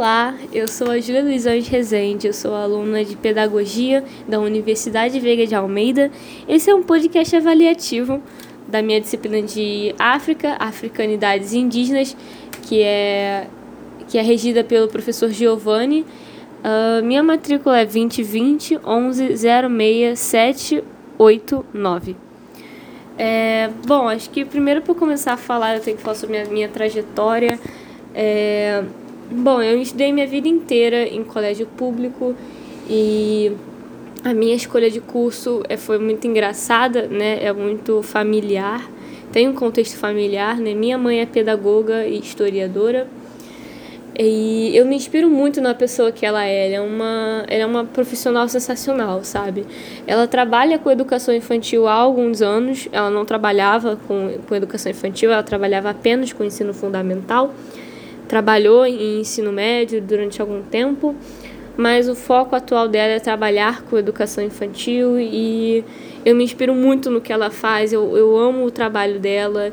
Olá, eu sou a Júlia Luizões Rezende, eu sou aluna de Pedagogia da Universidade Veiga de Almeida. Esse é um podcast avaliativo da minha disciplina de África, Africanidades Indígenas, que é, que é regida pelo professor Giovanni. Uh, minha matrícula é 2020 11 789. É, bom, acho que primeiro para começar a falar eu tenho que falar sobre a minha, minha trajetória. É, Bom, eu estudei minha vida inteira em colégio público e a minha escolha de curso é, foi muito engraçada, né? É muito familiar, tem um contexto familiar, né? Minha mãe é pedagoga e historiadora e eu me inspiro muito na pessoa que ela é. Ela é uma, ela é uma profissional sensacional, sabe? Ela trabalha com educação infantil há alguns anos. Ela não trabalhava com, com educação infantil, ela trabalhava apenas com ensino fundamental trabalhou em ensino médio durante algum tempo, mas o foco atual dela é trabalhar com educação infantil e eu me inspiro muito no que ela faz, eu, eu amo o trabalho dela.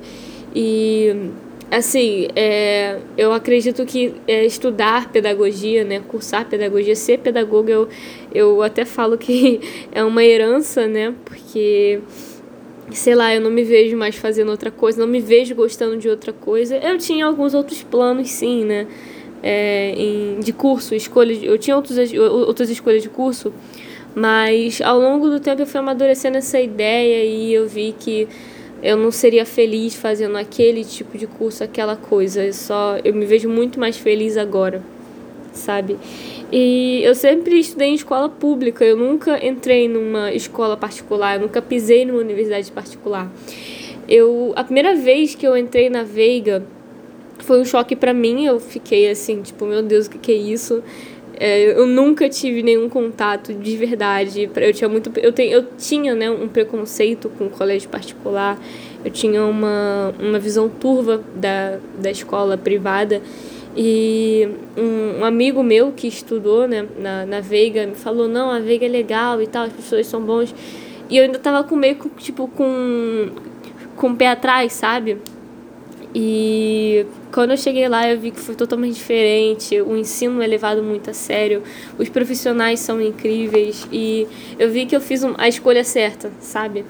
E assim, é, eu acredito que é, estudar pedagogia, né, cursar pedagogia, ser pedagoga, eu, eu até falo que é uma herança, né, porque sei lá, eu não me vejo mais fazendo outra coisa, não me vejo gostando de outra coisa. Eu tinha alguns outros planos, sim, né? É, em, de curso, escolhas, eu tinha outros, outras escolhas de curso, mas ao longo do tempo eu fui amadurecendo essa ideia e eu vi que eu não seria feliz fazendo aquele tipo de curso, aquela coisa. Eu só eu me vejo muito mais feliz agora, sabe? E eu sempre estudei em escola pública, eu nunca entrei numa escola particular, eu nunca pisei numa universidade particular. Eu, a primeira vez que eu entrei na Veiga foi um choque para mim, eu fiquei assim, tipo, meu Deus, o que, que é isso? É, eu nunca tive nenhum contato de verdade. Eu tinha muito, eu, tenho, eu tinha, né, um preconceito com o colégio particular. Eu tinha uma, uma visão turva da, da escola privada. E um, amigo meu que estudou né, na, na Veiga me falou, não, a Veiga é legal e tal, as pessoas são bons. E eu ainda tava com meio, tipo, com, com o pé atrás, sabe? E quando eu cheguei lá, eu vi que foi totalmente diferente. O ensino é levado muito a sério, os profissionais são incríveis e eu vi que eu fiz a escolha certa, sabe?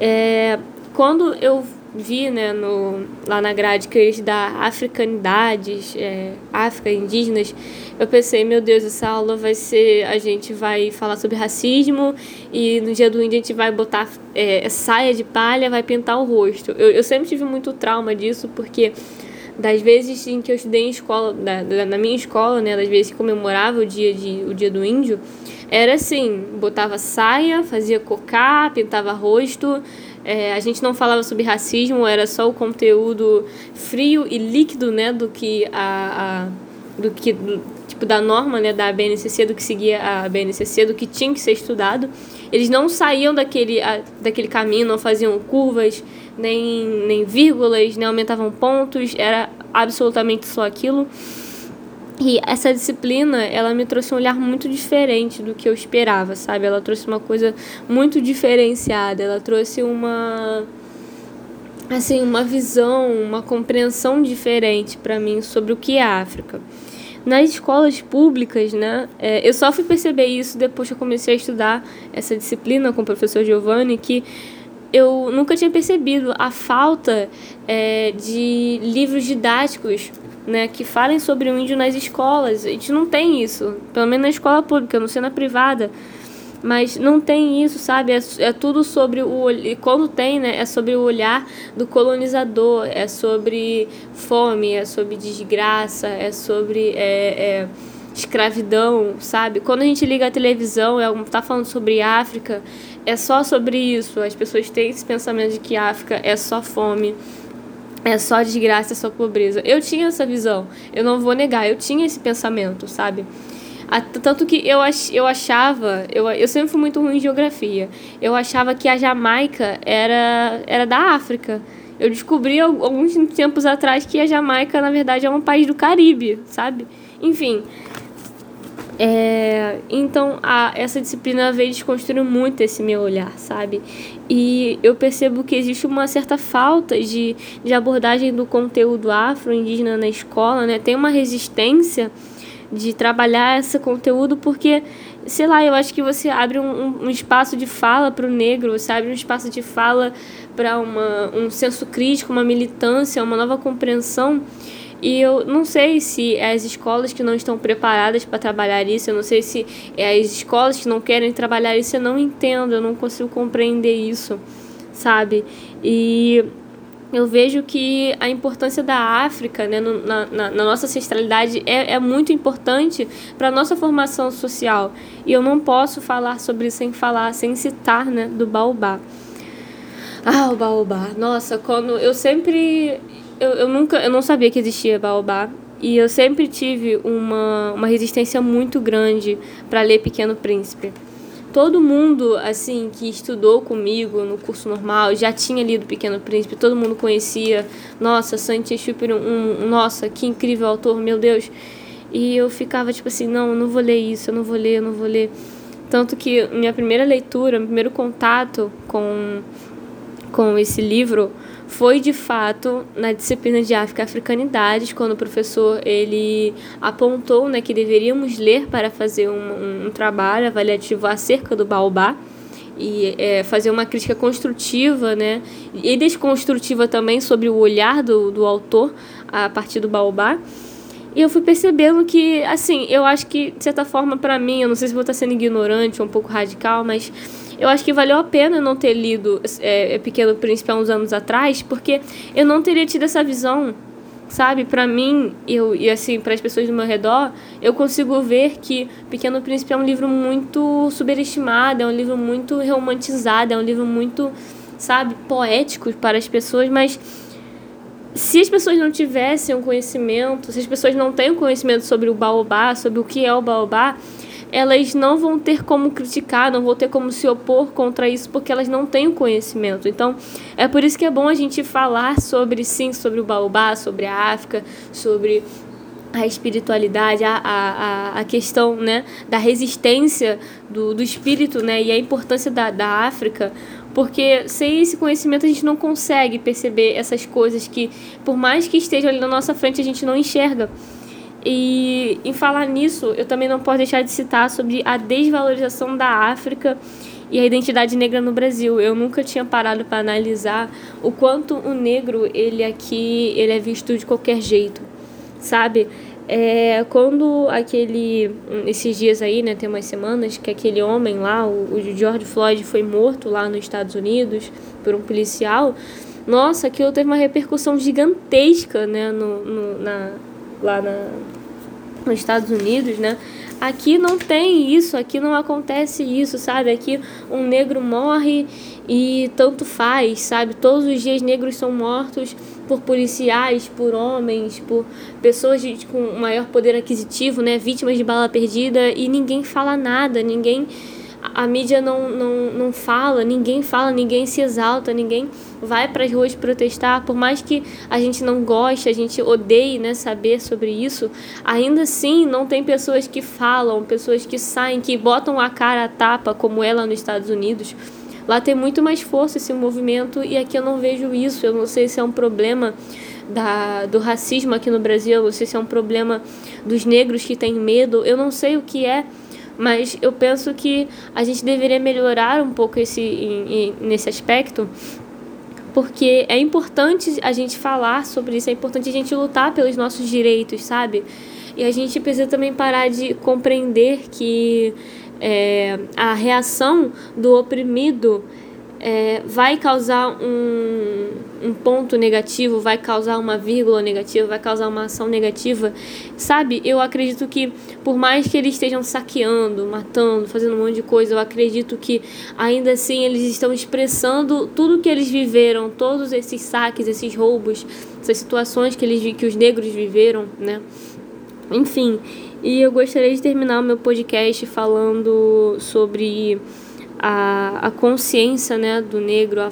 É, quando eu vi né, no, lá na grade que eles da africanidades, é, África, indígenas, eu pensei, meu Deus, essa aula vai ser, a gente vai falar sobre racismo e no dia do índio a gente vai botar é, saia de palha, vai pintar o rosto. Eu, eu sempre tive muito trauma disso, porque das vezes em que eu estudei em escola, da, na minha escola, né, das vezes que comemorava o dia, de, o dia do índio, era assim, botava saia, fazia cocá, pintava rosto, é, a gente não falava sobre racismo, era só o conteúdo frio e líquido, né, do que a, a do que do, tipo da norma, né, da BNCC, do que seguia a BNCC, do que tinha que ser estudado. Eles não saíam daquele a, daquele caminho, não faziam curvas, nem nem vírgulas, nem aumentavam pontos, era absolutamente só aquilo. E essa disciplina, ela me trouxe um olhar muito diferente do que eu esperava, sabe? Ela trouxe uma coisa muito diferenciada, ela trouxe uma assim, uma visão, uma compreensão diferente para mim sobre o que é a África. Nas escolas públicas, né, é, eu só fui perceber isso depois que eu comecei a estudar essa disciplina com o professor Giovanni, que eu nunca tinha percebido a falta é, de livros didáticos né, que falem sobre o índio nas escolas. A gente não tem isso, pelo menos na escola pública, não sei na privada. Mas não tem isso, sabe? É, é tudo sobre o. E quando tem, né? É sobre o olhar do colonizador, é sobre fome, é sobre desgraça, é sobre. É, é, escravidão, sabe? Quando a gente liga a televisão, é, tá falando sobre África, é só sobre isso. As pessoas têm esse pensamento de que África é só fome, é só desgraça, é só pobreza. Eu tinha essa visão, eu não vou negar, eu tinha esse pensamento, sabe? Tanto que eu, ach, eu achava, eu, eu sempre fui muito ruim em geografia, eu achava que a Jamaica era, era da África. Eu descobri alguns tempos atrás que a Jamaica, na verdade, é um país do Caribe, sabe? Enfim, é, então, a, essa disciplina veio desconstruir muito esse meu olhar, sabe? E eu percebo que existe uma certa falta de, de abordagem do conteúdo afro-indígena na escola, né? Tem uma resistência de trabalhar esse conteúdo, porque, sei lá, eu acho que você abre um, um espaço de fala para o negro, você abre um espaço de fala para um senso crítico, uma militância, uma nova compreensão. E eu não sei se é as escolas que não estão preparadas para trabalhar isso, eu não sei se é as escolas que não querem trabalhar isso, eu não entendo, eu não consigo compreender isso, sabe? E eu vejo que a importância da África né, na, na, na, nossa ancestralidade é, é muito importante para a nossa formação social. E eu não posso falar sobre isso sem falar, sem citar né, do Baobá. Ah, o Baobá. Nossa, quando eu sempre. Eu, eu nunca. Eu não sabia que existia Baobá. E eu sempre tive uma, uma resistência muito grande para ler Pequeno Príncipe todo mundo assim que estudou comigo no curso normal já tinha lido Pequeno Príncipe, todo mundo conhecia. Nossa, Saint-Exupéry, um, um, nossa, que incrível autor, meu Deus. E eu ficava tipo assim, não, eu não vou ler isso, eu não vou ler, eu não vou ler. Tanto que minha primeira leitura, meu primeiro contato com com esse livro foi de fato na disciplina de África Africanidades, quando o professor ele apontou né, que deveríamos ler para fazer um, um trabalho avaliativo acerca do baobá e é, fazer uma crítica construtiva né, e desconstrutiva também sobre o olhar do, do autor a partir do baobá. E eu fui percebendo que, assim, eu acho que, de certa forma, para mim, eu não sei se vou estar sendo ignorante ou um pouco radical, mas eu acho que valeu a pena não ter lido é, Pequeno Príncipe há uns anos atrás, porque eu não teria tido essa visão, sabe? Para mim, eu e assim, para as pessoas do meu redor, eu consigo ver que Pequeno Príncipe é um livro muito superestimado, é um livro muito romantizado, é um livro muito, sabe, poético para as pessoas, mas se as pessoas não tivessem um conhecimento, se as pessoas não têm o um conhecimento sobre o baobá, sobre o que é o baobá, elas não vão ter como criticar, não vão ter como se opor contra isso, porque elas não têm o conhecimento. Então, é por isso que é bom a gente falar sobre, sim, sobre o baobá, sobre a África, sobre a espiritualidade, a, a, a questão né, da resistência do, do espírito né, e a importância da, da África, porque sem esse conhecimento a gente não consegue perceber essas coisas que, por mais que estejam ali na nossa frente, a gente não enxerga. E em falar nisso, eu também não posso deixar de citar sobre a desvalorização da África e a identidade negra no Brasil. Eu nunca tinha parado para analisar o quanto o negro ele aqui ele é visto de qualquer jeito, sabe? É, quando aquele esses dias aí, né, tem umas semanas que aquele homem lá, o, o George Floyd foi morto lá nos Estados Unidos por um policial. Nossa, aquilo teve uma repercussão gigantesca, né, no, no na, lá na, nos Estados Unidos, né? Aqui não tem isso, aqui não acontece isso, sabe? Aqui um negro morre e tanto faz, sabe? Todos os dias negros são mortos por policiais, por homens, por pessoas de, com maior poder aquisitivo, né? Vítimas de bala perdida e ninguém fala nada, ninguém a mídia não, não, não fala, ninguém fala, ninguém se exalta, ninguém vai para as ruas protestar. Por mais que a gente não goste, a gente odeie né, saber sobre isso, ainda assim não tem pessoas que falam, pessoas que saem, que botam a cara a tapa, como ela nos Estados Unidos. Lá tem muito mais força esse movimento e aqui eu não vejo isso. Eu não sei se é um problema da, do racismo aqui no Brasil, eu não sei se é um problema dos negros que têm medo, eu não sei o que é mas eu penso que a gente deveria melhorar um pouco esse, em, em, nesse aspecto, porque é importante a gente falar sobre isso, é importante a gente lutar pelos nossos direitos, sabe? E a gente precisa também parar de compreender que é, a reação do oprimido é, vai causar um, um ponto negativo, vai causar uma vírgula negativa, vai causar uma ação negativa, sabe? Eu acredito que, por mais que eles estejam saqueando, matando, fazendo um monte de coisa, eu acredito que ainda assim eles estão expressando tudo que eles viveram, todos esses saques, esses roubos, essas situações que, eles, que os negros viveram, né? Enfim, e eu gostaria de terminar o meu podcast falando sobre a, a consciência né, do negro, a,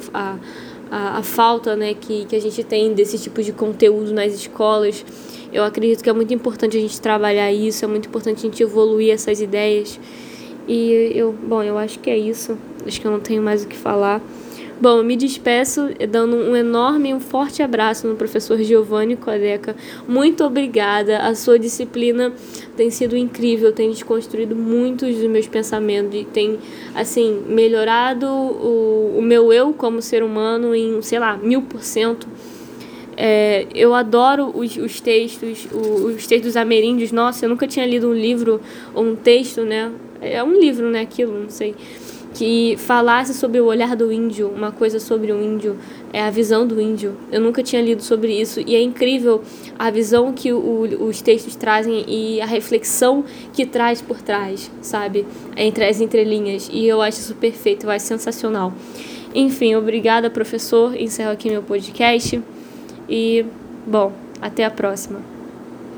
a, a falta né, que, que a gente tem desse tipo de conteúdo nas escolas. Eu acredito que é muito importante a gente trabalhar isso, é muito importante a gente evoluir essas ideias. E eu, bom, eu acho que é isso. Acho que eu não tenho mais o que falar. Bom, eu me despeço dando um enorme e um forte abraço no professor Giovanni Codeca. Muito obrigada. A sua disciplina tem sido incrível, tem desconstruído muitos dos meus pensamentos e tem, assim, melhorado o, o meu eu como ser humano em, sei lá, mil por cento. É, eu adoro os, os textos, os, os textos ameríndios. Nossa, eu nunca tinha lido um livro ou um texto, né? É um livro, né? Aquilo, não sei que falasse sobre o olhar do índio, uma coisa sobre o índio, é a visão do índio. Eu nunca tinha lido sobre isso e é incrível a visão que o, os textos trazem e a reflexão que traz por trás, sabe? Entre as entrelinhas. E eu acho isso perfeito, eu acho sensacional. Enfim, obrigada, professor. Encerro aqui meu podcast e, bom, até a próxima.